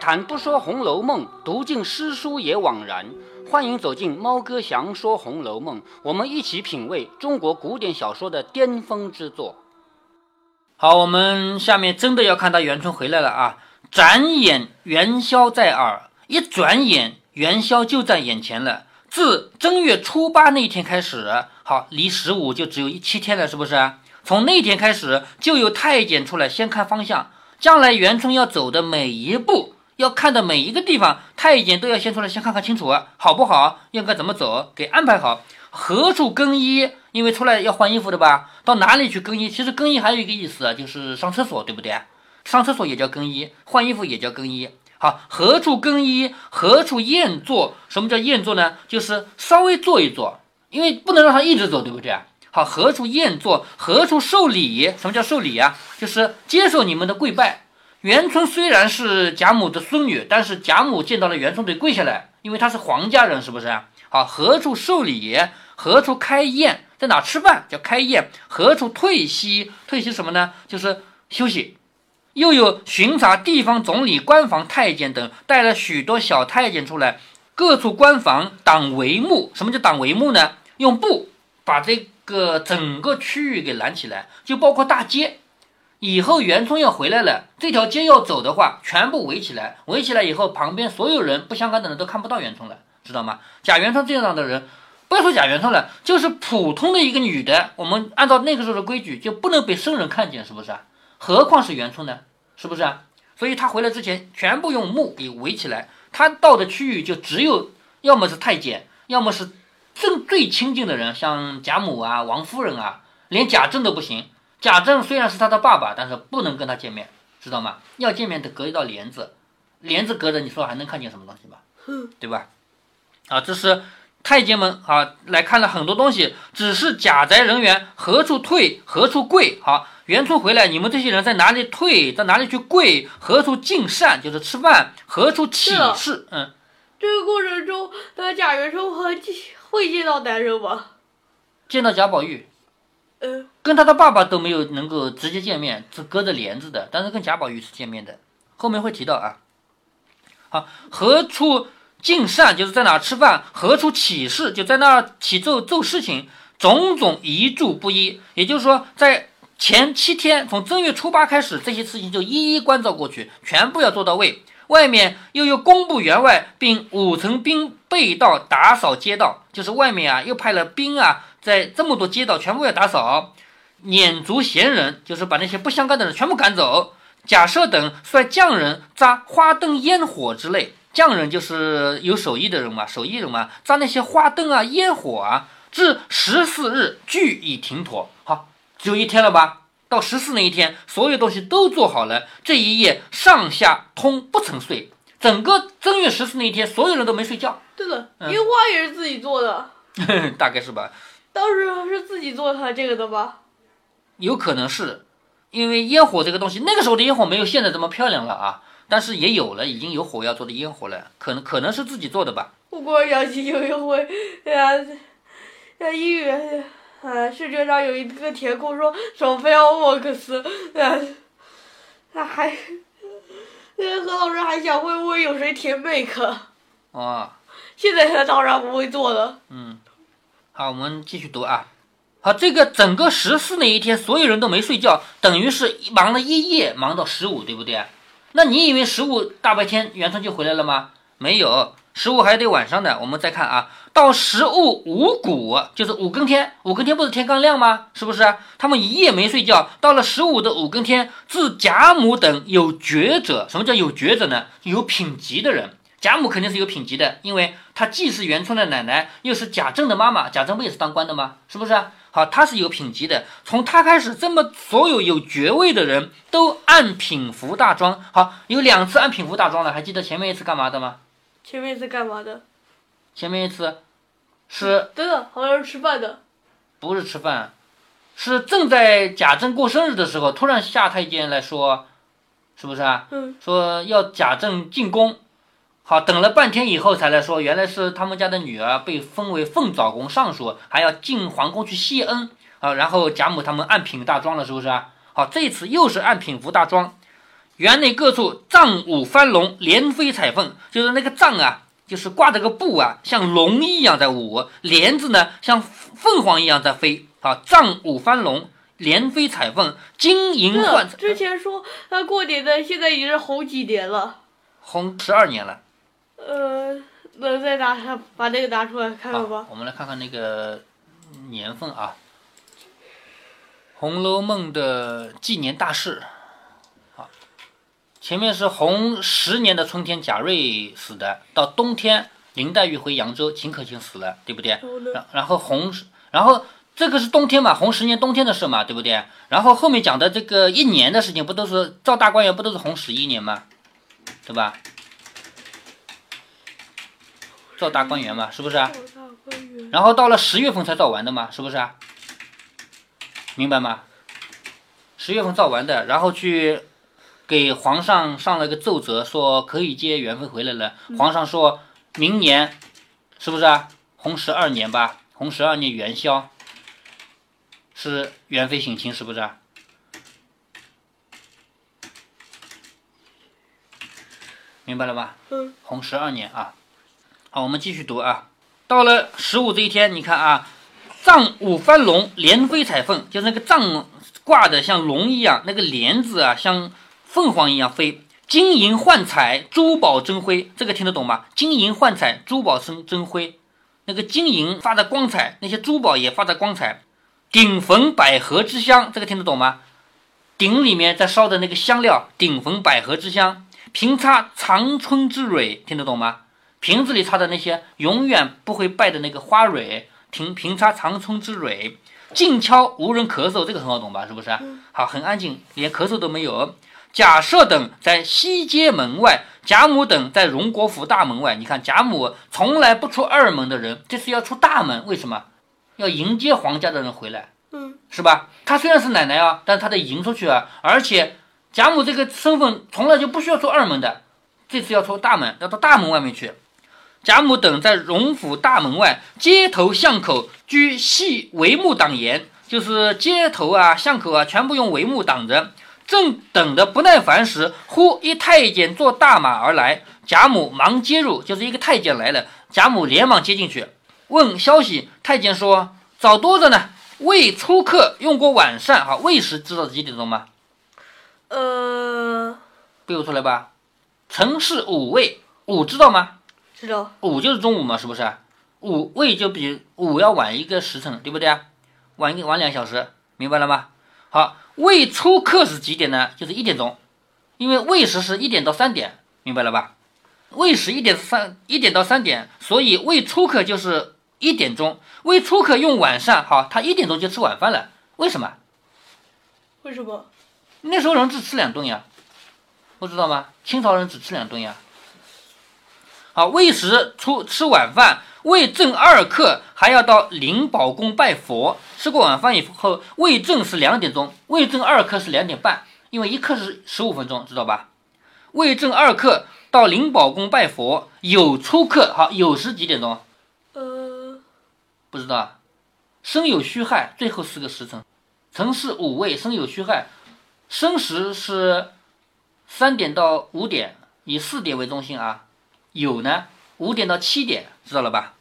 谈不说《红楼梦》，读尽诗书也枉然。欢迎走进猫哥祥说《红楼梦》，我们一起品味中国古典小说的巅峰之作。好，我们下面真的要看到元春回来了啊！转眼元宵在耳，一转眼元宵就在眼前了。自正月初八那天开始，好，离十五就只有一七天了，是不是？从那天开始，就有太监出来先看方向。将来元春要走的每一步，要看的每一个地方，太监都要先出来先看看清楚，好不好？应该怎么走？给安排好。何处更衣？因为出来要换衣服的吧？到哪里去更衣？其实更衣还有一个意思，就是上厕所，对不对？上厕所也叫更衣，换衣服也叫更衣。好，何处更衣？何处宴坐？什么叫宴坐呢？就是稍微坐一坐，因为不能让他一直走，对不对？好，何处宴坐？何处受礼？什么叫受礼啊？就是接受你们的跪拜。元春虽然是贾母的孙女，但是贾母见到了元春得跪下来，因为她是皇家人，是不是？好，何处受礼？何处开宴？在哪吃饭？叫开宴。何处退息？退息什么呢？就是休息。又有巡查地方总理、官房太监等，带了许多小太监出来，各处官房挡帷幕。什么叫挡帷幕呢？用布把这。个整个区域给拦起来，就包括大街。以后元春要回来了，这条街要走的话，全部围起来。围起来以后，旁边所有人不相干的人都看不到元春了，知道吗？贾元春这样的人，不要说贾元春了，就是普通的一个女的，我们按照那个时候的规矩，就不能被生人看见，是不是啊？何况是元春呢？是不是啊？所以他回来之前，全部用木给围起来。他到的区域就只有，要么是太监，要么是。正最亲近的人，像贾母啊、王夫人啊，连贾政都不行。贾政虽然是他的爸爸，但是不能跟他见面，知道吗？要见面得隔一道帘子，帘子隔着，你说还能看见什么东西吧？对吧？啊，这是太监们啊来看了很多东西，只是贾宅人员何处退，何处跪？好，元春回来，你们这些人在哪里退，在哪里去跪？何处进膳，就是吃饭？何处起事？嗯，这个过程中，那贾元春和会见到男人吗？见到贾宝玉，嗯，跟他的爸爸都没有能够直接见面，是隔着帘子的。但是跟贾宝玉是见面的，后面会提到啊。好，何处进膳，就是在哪吃饭；何处起事，就在那儿起奏奏事情。种种一注不一，也就是说，在前七天，从正月初八开始，这些事情就一一关照过去，全部要做到位。外面又有工部员外，并五层兵备道打扫街道，就是外面啊，又派了兵啊，在这么多街道全部要打扫，撵逐闲人，就是把那些不相干的人全部赶走。假设等率匠人扎花灯烟火之类，匠人就是有手艺的人嘛，手艺人嘛，扎那些花灯啊、烟火啊，至十四日俱已停妥。好，只有一天了吧？到十四那一天，所有东西都做好了。这一夜上下通不曾睡，整个正月十四那一天，所有人都没睡觉。对了，烟花也是自己做的，大概是吧？当时是自己做他这个的吧？有可能是，因为烟火这个东西，那个时候的烟火没有现在这么漂亮了啊，但是也有了，已经有火药做的烟火了，可能可能是自己做的吧。不过想起有一回，哎呀，在医院。啊，试卷上有一个填空说索菲亚沃克斯，啊，他还，那何老师还想会不会有谁填 make，哦，现在他当然不会做了。嗯，好，我们继续读啊。好，这个整个十四那一天，所有人都没睡觉，等于是忙了一夜，忙到十五，对不对？那你以为十五大白天元春就回来了吗？没有。十五还得晚上的，我们再看啊，到十五五谷，就是五更天，五更天不是天刚亮吗？是不是？他们一夜没睡觉，到了十五的五更天，自贾母等有爵者，什么叫有爵者呢？有品级的人，贾母肯定是有品级的，因为她既是元春的奶奶，又是贾政的妈妈，贾政不也是当官的吗？是不是？好，她是有品级的，从她开始，这么所有有爵位的人都按品服大庄。好，有两次按品服大庄了，还记得前面一次干嘛的吗？前面一次干嘛的？前面一次是真的，好像是吃饭的。不是吃饭，是正在贾政过生日的时候，突然下太监来说，是不是啊？嗯。说要贾政进宫，好，等了半天以后才来说，原来是他们家的女儿被封为凤藻宫尚书，还要进皇宫去谢恩啊。然后贾母他们按品大庄了，是不是啊？好，这次又是按品服大庄。园内各处藏舞翻龙，连飞彩凤，就是那个藏啊，就是挂着个布啊，像龙一样在舞；帘子呢，像凤凰一样在飞。啊，藏舞翻龙，连飞彩凤，金银换彩。之前说他过年的，现在已经是红几年了？红十二年了。呃，那再拿把那个拿出来看看吧。我们来看看那个年份啊，《红楼梦》的纪年大事。好前面是红十年的春天，贾瑞死的。到冬天，林黛玉回扬州，秦可卿死了，对不对？然然后红，然后这个是冬天嘛，红十年冬天的事嘛，对不对？然后后面讲的这个一年的事情，不都是赵大观园不都是红十一年吗？对吧？造大观园嘛，是不是？然后到了十月份才造完的嘛，是不是？明白吗？十月份造完的，然后去。给皇上上了个奏折，说可以接元妃回来了。皇上说明年，是不是啊？洪十二年吧，洪十二年元宵，是元妃省亲，是不是？明白了吧？嗯。洪十二年啊，好，我们继续读啊。到了十五这一天，你看啊，藏五翻龙，连飞彩凤，就是那个藏挂的像龙一样，那个帘子啊，像。凤凰一样飞，金银幻彩，珠宝争辉，这个听得懂吗？金银幻彩，珠宝生争辉，那个金银发着光彩，那些珠宝也发着光彩。顶焚百合之香，这个听得懂吗？鼎里面在烧的那个香料，顶焚百合之香。平插长春之蕊，听得懂吗？瓶子里插的那些永远不会败的那个花蕊，瓶瓶插长春之蕊。静悄无人咳嗽，这个很好懂吧？是不是？好，很安静，连咳嗽都没有。贾赦等在西街门外，贾母等在荣国府大门外。你看，贾母从来不出二门的人，这次要出大门，为什么？要迎接皇家的人回来，嗯，是吧？她虽然是奶奶啊，但是她得迎出去啊。而且贾母这个身份从来就不需要出二门的，这次要出大门，要到大门外面去。贾母等在荣府大门外，街头巷口居细帷幕挡严，就是街头啊、巷口啊，全部用帷幕挡着。正等得不耐烦时，忽一太监坐大马而来，贾母忙接入，就是一个太监来了，贾母连忙接进去，问消息。太监说早多着呢，未出客，用过晚膳。哈，未时知道几点钟吗？呃，背不出来吧？辰是午未，午知道吗？知道。午就是中午嘛，是不是？午未就比午要晚一个时辰，对不对啊？晚一晚两小时，明白了吗？好。未出客是几点呢？就是一点钟，因为未时是一点到三点，明白了吧？未时一点三一点到三点，所以未出客就是一点钟。未出客用晚上，好，他一点钟就吃晚饭了。为什么？为什么？那时候人只吃两顿呀，不知道吗？清朝人只吃两顿呀。好，未时出吃晚饭。未正二刻，还要到灵宝宫拜佛。吃过晚饭以后，未正是两点钟，未正二刻是两点半，因为一刻是十五分钟，知道吧？未正二刻到灵宝宫拜佛，有出客。好，有时几点钟？呃，不知道。生有虚亥，最后四个时辰。辰是午未，申酉戌亥。申时是三点到五点，以四点为中心啊。有呢？五点到七点，知道了吧？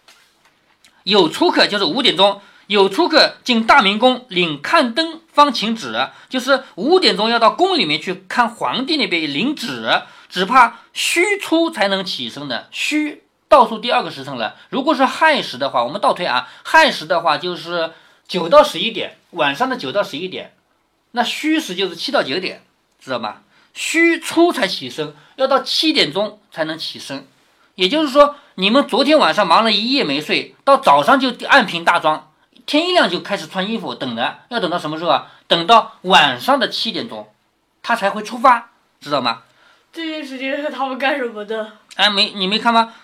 有出客就是五点钟，有出客进大明宫领看灯方请旨，就是五点钟要到宫里面去看皇帝那边领旨，只怕戌初才能起身的。戌倒数第二个时辰了，如果是亥时的话，我们倒推啊，亥时的话就是九到十一点，晚上的九到十一点，那戌时就是七到九点，知道吗？戌初才起身，要到七点钟才能起身。也就是说，你们昨天晚上忙了一夜没睡，到早上就按平大装，天一亮就开始穿衣服，等的要等到什么时候啊？等到晚上的七点钟，他才会出发，知道吗？这些时间是他们干什么的？哎，没你没看吗？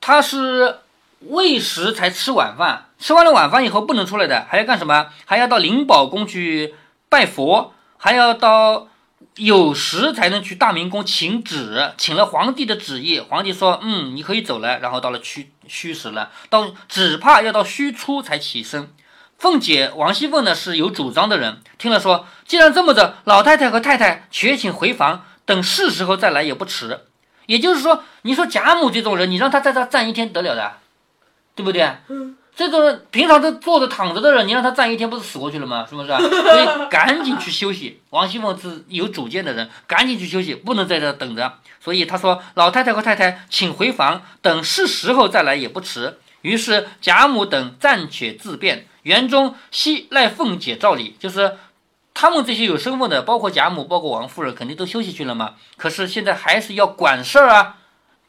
他是未食才吃晚饭，吃完了晚饭以后不能出来的，还要干什么？还要到灵宝宫去拜佛，还要到。有时才能去大明宫请旨，请了皇帝的旨意，皇帝说，嗯，你可以走了。然后到了戌戌时了，到只怕要到戌初才起身。凤姐王熙凤呢是有主张的人，听了说，既然这么着，老太太和太太且请回房，等是时候再来也不迟。也就是说，你说贾母这种人，你让他在这站一天得了的，对不对？嗯。这种人平常都坐着躺着的人，你让他站一天，不是死过去了吗？是不是？所以赶紧去休息。王熙凤是有主见的人，赶紧去休息，不能在这等着。所以他说：“老太太和太太，请回房，等是时候再来也不迟。”于是贾母等暂且自便。园中悉赖凤姐照理，就是他们这些有身份的，包括贾母，包括王夫人，肯定都休息去了嘛。可是现在还是要管事儿啊，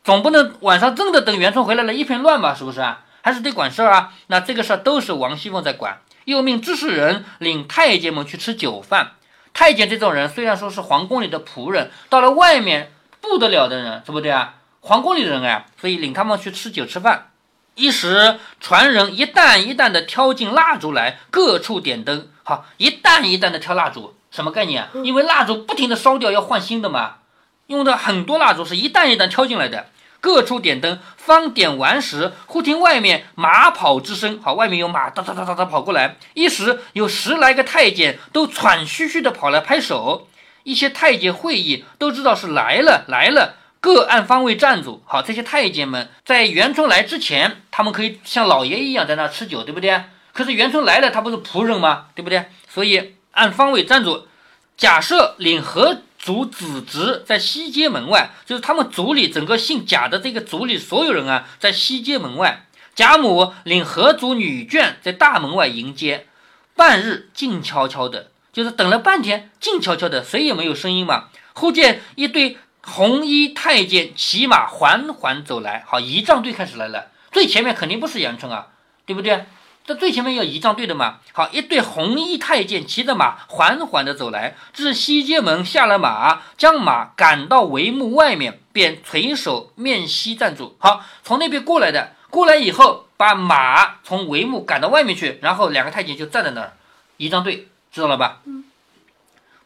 总不能晚上真的等元春回来了，一片乱吧？是不是啊？还是得管事儿啊，那这个事儿都是王熙凤在管，又命知事人领太监们去吃酒饭。太监这种人虽然说是皇宫里的仆人，到了外面不得了的人，对不对啊？皇宫里的人哎，所以领他们去吃酒吃饭。一时传人一担一担的挑进蜡烛来，各处点灯。好，一担一担的挑蜡烛，什么概念？啊因为蜡烛不停的烧掉，要换新的嘛，用的很多蜡烛是一担一担挑进来的。各处点灯，方点完时，忽听外面马跑之声。好，外面有马哒哒哒哒哒跑过来。一时有十来个太监都喘吁吁的跑来拍手。一些太监会议都知道是来了来了，各按方位站住。好，这些太监们在元春来之前，他们可以像老爷一样在那吃酒，对不对？可是元春来了，他不是仆人吗？对不对？所以按方位站住。假设领和。族子侄在西街门外，就是他们族里整个姓贾的这个族里所有人啊，在西街门外。贾母领何族女眷在大门外迎接，半日静悄悄的，就是等了半天，静悄悄的，谁也没有声音嘛。忽见一对红衣太监骑马缓缓走来，好，仪仗队开始来了，最前面肯定不是杨春啊，对不对？这最前面要仪仗队的嘛，好，一队红衣太监骑着马缓缓地走来，至西街门下了马，将马赶到帷幕外面，便垂手面西站住。好，从那边过来的，过来以后把马从帷幕赶到外面去，然后两个太监就站在那儿，仪仗队知道了吧？嗯。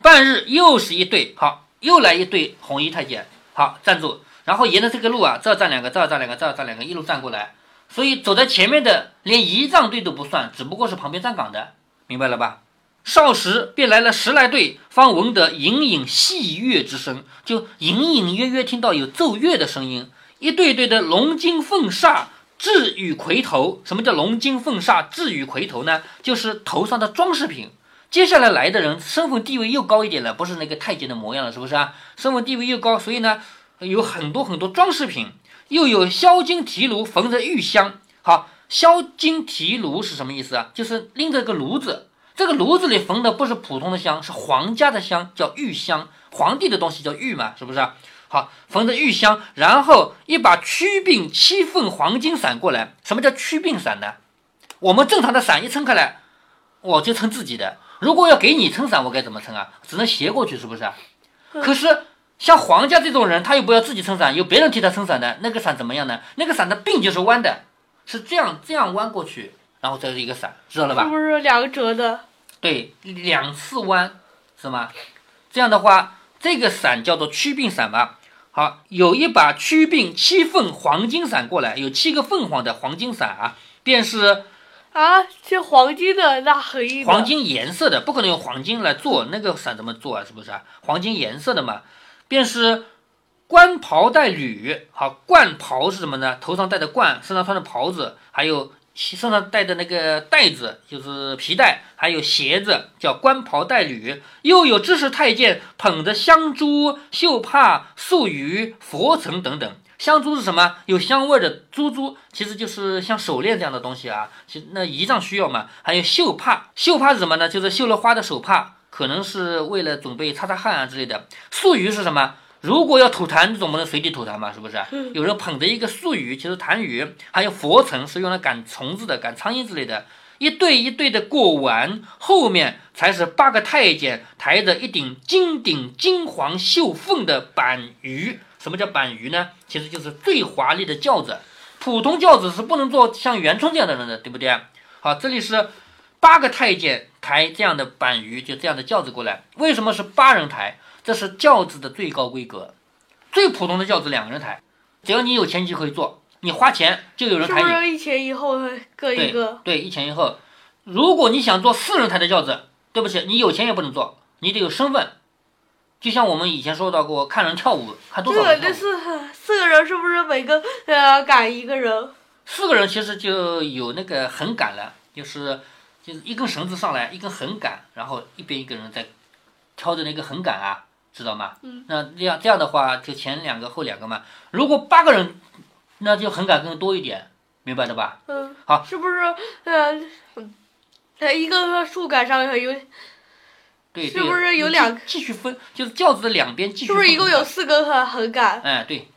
半日又是一队，好，又来一队红衣太监，好站住，然后沿着这个路啊，这站两个，这站两个，这站两个，一路站过来。所以走在前面的连仪仗队都不算，只不过是旁边站岗的，明白了吧？少时便来了十来队，方闻得隐隐细乐之声，就隐隐约约听到有奏乐的声音。一对对的龙金凤煞雉羽魁头，什么叫龙金凤煞雉羽魁头呢？就是头上的装饰品。接下来来的人身份地位又高一点了，不是那个太监的模样了，是不是啊？身份地位又高，所以呢有很多很多装饰品。又有销金提炉缝着玉香，好，销金提炉是什么意思啊？就是拎着个炉子，这个炉子里缝的不是普通的香，是皇家的香，叫玉香，皇帝的东西叫玉嘛，是不是？好，缝着玉香，然后一把曲柄七份黄金伞过来。什么叫曲柄伞呢？我们正常的伞一撑开来，我就撑自己的。如果要给你撑伞，我该怎么撑啊？只能斜过去，是不是？可是。像黄家这种人，他又不要自己撑伞，有别人替他撑伞的，那个伞怎么样呢？那个伞的柄就是弯的，是这样这样弯过去，然后这是一个伞，知道了吧？是不是两个折的？对，两次弯，是吗？这样的话，这个伞叫做曲柄伞吧。好，有一把曲柄七凤黄金伞过来，有七个凤凰的黄金伞啊，便是啊，是黄金的，那黑黄金颜色的，不可能用黄金来做那个伞，怎么做啊？是不是啊？黄金颜色的嘛。便是冠袍带履，好，冠袍是什么呢？头上戴的冠，身上穿的袍子，还有身上戴的那个带子，就是皮带，还有鞋子，叫冠袍带履。又有知识太监捧着香珠、绣帕、素鱼、佛尘等等。香珠是什么？有香味的珠珠，其实就是像手链这样的东西啊。其那仪仗需要嘛。还有绣帕，绣帕是什么呢？就是绣了花的手帕。可能是为了准备擦擦汗啊之类的。素鱼是什么？如果要吐痰，总不能随地吐痰嘛，是不是？有人捧着一个素鱼，其实痰盂，还有佛尘是用来赶虫子的、赶苍蝇之类的。一对一对的过完，后面才是八个太监抬着一顶金顶金黄绣凤的板鱼。什么叫板鱼呢？其实就是最华丽的轿子。普通轿子是不能坐像元春这样的人的，对不对？好，这里是。八个太监抬这样的板鱼，就这样的轿子过来。为什么是八人抬？这是轿子的最高规格。最普通的轿子两个人抬，只要你有钱就可以坐，你花钱就有人抬你。是不是一前一后各一个？对，一前一后。如果你想坐四人抬的轿子，对不起，你有钱也不能坐，你得有身份。就像我们以前说到过，看人跳舞，看多少人跳舞。四四个人是不是每个呃赶一个人？四个人其实就有那个横赶了，就是就是一根绳子上来，一根横杆，然后一边一个人在挑着那个横杆啊，知道吗？嗯。那这样这样的话，就前两个后两个嘛。如果八个人，那就横杆更多一点，明白的吧？嗯，好是不是呃在一个树杆上有对，是不是有两继继续分？就是轿子的两边继续是不是一共有四根横横杆？哎，对。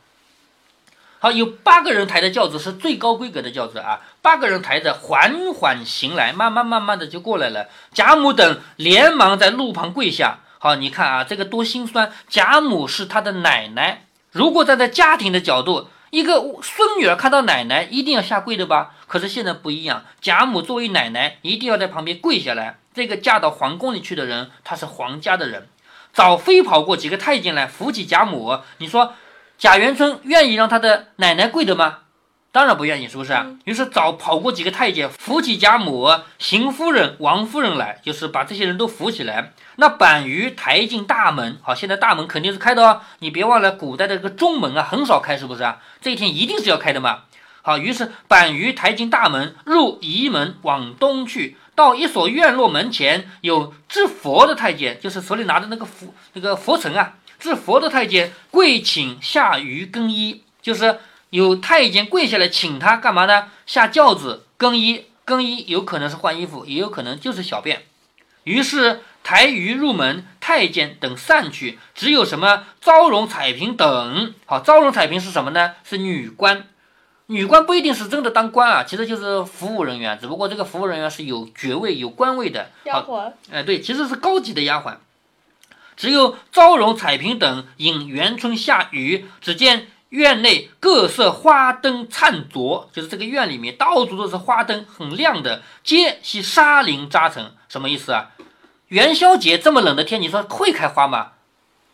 好，有八个人抬的轿子是最高规格的轿子啊，八个人抬着缓缓行来，慢慢慢慢的就过来了。贾母等连忙在路旁跪下。好，你看啊，这个多心酸。贾母是他的奶奶，如果站在家庭的角度，一个孙女儿看到奶奶一定要下跪的吧？可是现在不一样，贾母作为奶奶，一定要在旁边跪下来。这个嫁到皇宫里去的人，她是皇家的人，早飞跑过几个太监来扶起贾母。你说贾元春愿意让他的奶奶跪的吗？当然不愿意，是不是啊？于是找跑过几个太监，扶起贾母、邢夫人、王夫人来，就是把这些人都扶起来。那板鱼抬进大门，好，现在大门肯定是开的哦。你别忘了，古代的这个中门啊，很少开，是不是啊？这一天一定是要开的嘛。好，于是板鱼抬进大门，入仪门，往东去，到一所院落门前，有制佛的太监，就是手里拿着那个佛那个佛尘啊，制佛的太监跪请下鱼更衣，就是有太监跪下来请他干嘛呢？下轿子更衣，更衣有可能是换衣服，也有可能就是小便。于是抬鱼入门，太监等散去，只有什么昭容、彩屏等。好，昭容、彩屏是什么呢？是女官。女官不一定是真的当官啊，其实就是服务人员，只不过这个服务人员是有爵位、有官位的。丫鬟，哎，对，其实是高级的丫鬟。只有昭容、彩屏等引元春下雨，只见院内各色花灯灿灼，就是这个院里面到处都是花灯，很亮的，皆系纱绫扎成。什么意思啊？元宵节这么冷的天，你说会开花吗？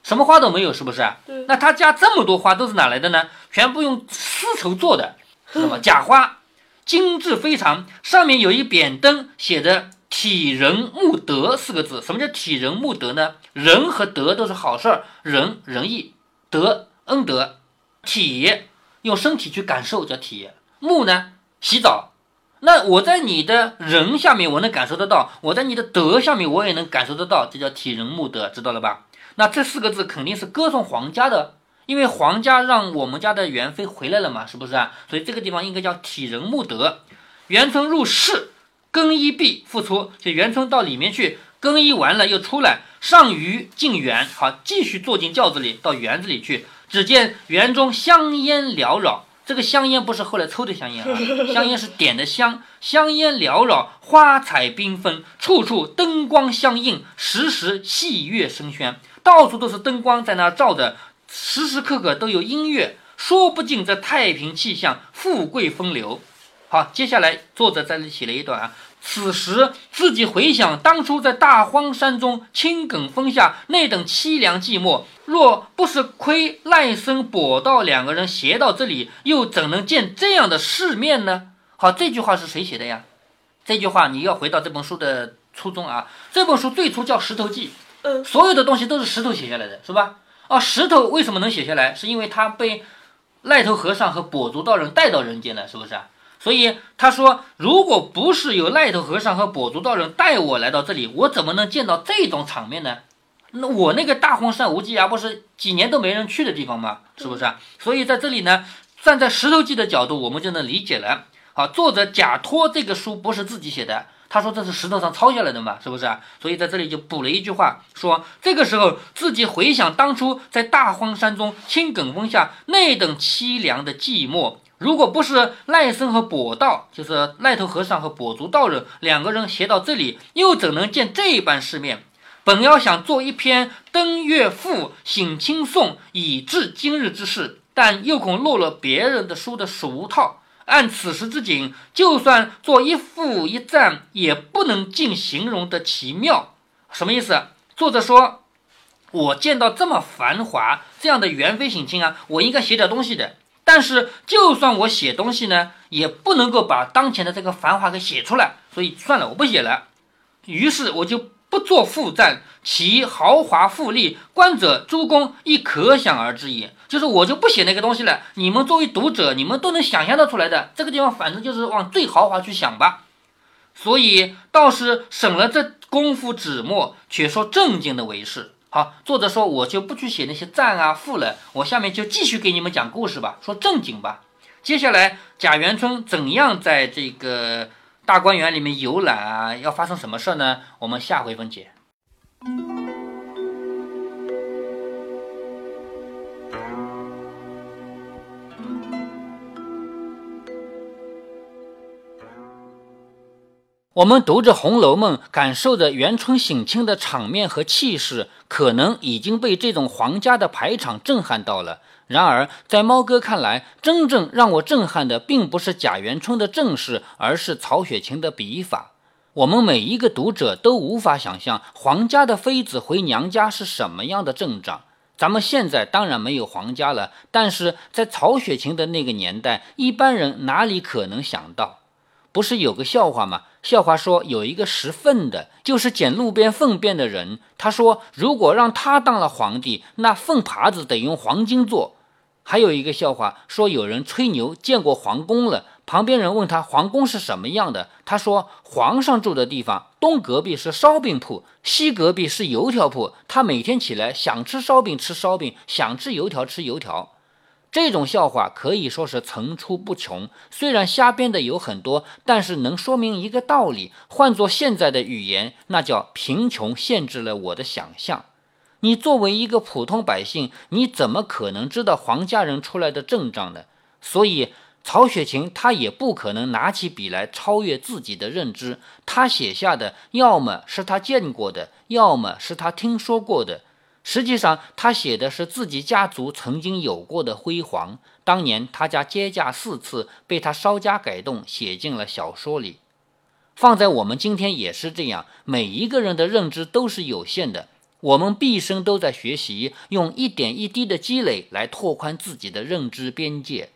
什么花都没有，是不是？对，那他家这么多花都是哪来的呢？全部用丝绸做的，是什么假花，精致非常。上面有一扁灯，写着“体仁慕德”四个字。什么叫体仁慕德呢？仁和德都是好事儿，仁仁义，德恩德，体用身体去感受叫体，慕呢洗澡。那我在你的仁下面，我能感受得到；我在你的德下面，我也能感受得到。这叫体仁慕德，知道了吧？那这四个字肯定是歌颂皇家的，因为皇家让我们家的元妃回来了嘛，是不是啊？所以这个地方应该叫体仁慕德。元春入室，更衣毕复出，就元春到里面去更衣完了又出来，上虞进园，好继续坐进轿子里到园子里去。只见园中香烟缭绕，这个香烟不是后来抽的香烟啊，香烟是点的香，香烟缭绕，花彩缤纷，处处灯光相映，时时戏乐声喧。到处都是灯光在那照着，时时刻刻都有音乐，说不尽这太平气象、富贵风流。好，接下来作者在这里写了一段啊。此时自己回想当初在大荒山中青埂峰下那等凄凉寂寞，若不是亏赖生、跛道两个人携到这里，又怎能见这样的世面呢？好，这句话是谁写的呀？这句话你要回到这本书的初衷啊。这本书最初叫《石头记》。嗯，所有的东西都是石头写下来的，是吧？啊，石头为什么能写下来？是因为他被赖头和尚和跛足道人带到人间了，是不是啊？所以他说，如果不是有赖头和尚和跛足道人带我来到这里，我怎么能见到这种场面呢？那我那个大荒山无稽崖不是几年都没人去的地方吗？是不是啊？所以在这里呢，站在石头记的角度，我们就能理解了。好，作者假托这个书不是自己写的。他说这是石头上抄下来的嘛，是不是啊？所以在这里就补了一句话，说这个时候自己回想当初在大荒山中青埂峰下那等凄凉的寂寞，如果不是赖僧和跛道，就是赖头和尚和跛足道人两个人携到这里，又怎能见这般世面？本要想做一篇登岳赋，醒清颂，以治今日之事，但又恐落了别人的书的俗套。按此时之景，就算做一赋一赞，也不能尽形容的奇妙。什么意思？作者说，我见到这么繁华这样的元妃省亲啊，我应该写点东西的。但是，就算我写东西呢，也不能够把当前的这个繁华给写出来。所以算了，我不写了。于是我就不做负赞，其豪华富丽，观者诸公亦可想而知也。就是我就不写那个东西了，你们作为读者，你们都能想象得出来的。这个地方反正就是往最豪华去想吧。所以倒是省了这功夫纸墨，却说正经的为是。好，作者说我就不去写那些赞啊富了，我下面就继续给你们讲故事吧，说正经吧。接下来贾元春怎样在这个？大观园里面游览啊，要发生什么事呢？我们下回分解。我们读着《红楼梦》，感受着元春省亲的场面和气势，可能已经被这种皇家的排场震撼到了。然而，在猫哥看来，真正让我震撼的，并不是贾元春的阵势，而是曹雪芹的笔法。我们每一个读者都无法想象皇家的妃子回娘家是什么样的阵仗。咱们现在当然没有皇家了，但是在曹雪芹的那个年代，一般人哪里可能想到？不是有个笑话吗？笑话说有一个拾粪的，就是捡路边粪便的人。他说，如果让他当了皇帝，那粪耙子得用黄金做。还有一个笑话，说有人吹牛见过皇宫了，旁边人问他皇宫是什么样的，他说皇上住的地方东隔壁是烧饼铺，西隔壁是油条铺，他每天起来想吃烧饼吃烧饼，想吃油条吃油条。这种笑话可以说是层出不穷，虽然瞎编的有很多，但是能说明一个道理，换作现在的语言，那叫贫穷限制了我的想象。你作为一个普通百姓，你怎么可能知道皇家人出来的阵仗呢？所以曹雪芹他也不可能拿起笔来超越自己的认知。他写下的要么是他见过的，要么是他听说过的。实际上，他写的是自己家族曾经有过的辉煌。当年他家接驾四次，被他稍加改动，写进了小说里。放在我们今天也是这样，每一个人的认知都是有限的。我们毕生都在学习，用一点一滴的积累来拓宽自己的认知边界。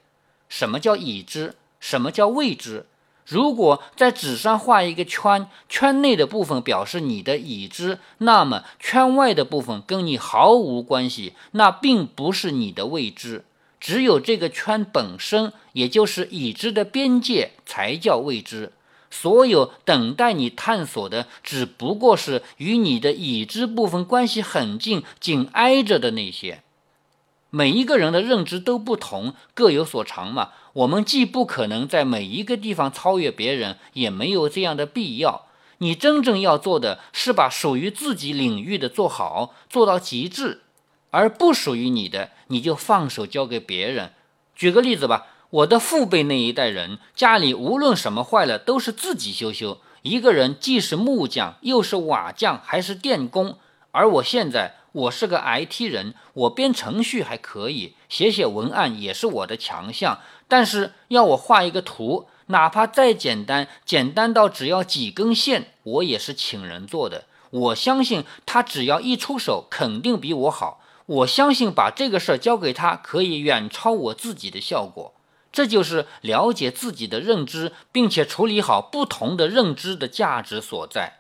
什么叫已知？什么叫未知？如果在纸上画一个圈，圈内的部分表示你的已知，那么圈外的部分跟你毫无关系，那并不是你的未知。只有这个圈本身，也就是已知的边界，才叫未知。所有等待你探索的，只不过是与你的已知部分关系很近、紧挨着的那些。每一个人的认知都不同，各有所长嘛。我们既不可能在每一个地方超越别人，也没有这样的必要。你真正要做的是把属于自己领域的做好，做到极致，而不属于你的，你就放手交给别人。举个例子吧。我的父辈那一代人，家里无论什么坏了，都是自己修修。一个人既是木匠，又是瓦匠，还是电工。而我现在，我是个 IT 人，我编程序还可以，写写文案也是我的强项。但是要我画一个图，哪怕再简单，简单到只要几根线，我也是请人做的。我相信他只要一出手，肯定比我好。我相信把这个事儿交给他，可以远超我自己的效果。这就是了解自己的认知，并且处理好不同的认知的价值所在。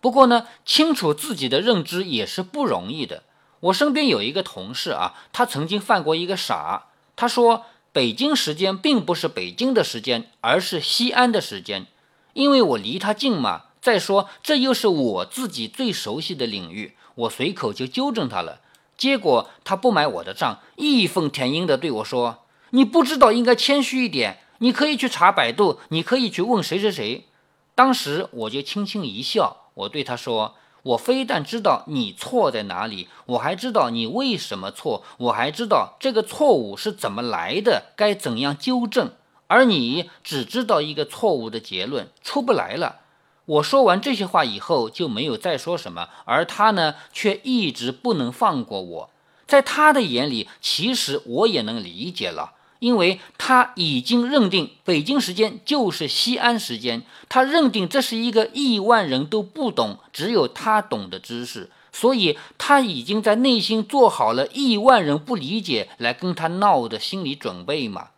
不过呢，清楚自己的认知也是不容易的。我身边有一个同事啊，他曾经犯过一个傻。他说，北京时间并不是北京的时间，而是西安的时间。因为我离他近嘛。再说，这又是我自己最熟悉的领域，我随口就纠正他了。结果他不买我的账，义愤填膺地对我说。你不知道应该谦虚一点，你可以去查百度，你可以去问谁谁谁。当时我就轻轻一笑，我对他说：“我非但知道你错在哪里，我还知道你为什么错，我还知道这个错误是怎么来的，该怎样纠正。而你只知道一个错误的结论，出不来了。”我说完这些话以后就没有再说什么，而他呢，却一直不能放过我。在他的眼里，其实我也能理解了。因为他已经认定北京时间就是西安时间，他认定这是一个亿万人都不懂，只有他懂的知识，所以他已经在内心做好了亿万人不理解来跟他闹的心理准备嘛。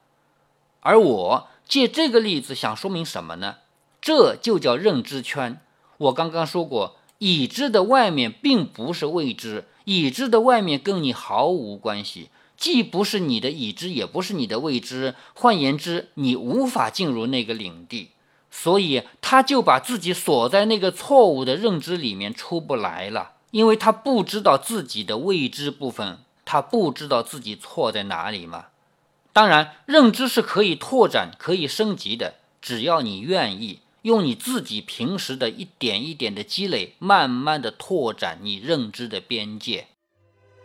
而我借这个例子想说明什么呢？这就叫认知圈。我刚刚说过，已知的外面并不是未知，已知的外面跟你毫无关系，既不是你的已知，也不是你的未知。换言之，你无法进入那个领地，所以他就把自己锁在那个错误的认知里面出不来了，因为他不知道自己的未知部分，他不知道自己错在哪里嘛。当然，认知是可以拓展、可以升级的，只要你愿意。用你自己平时的一点一点的积累，慢慢的拓展你认知的边界。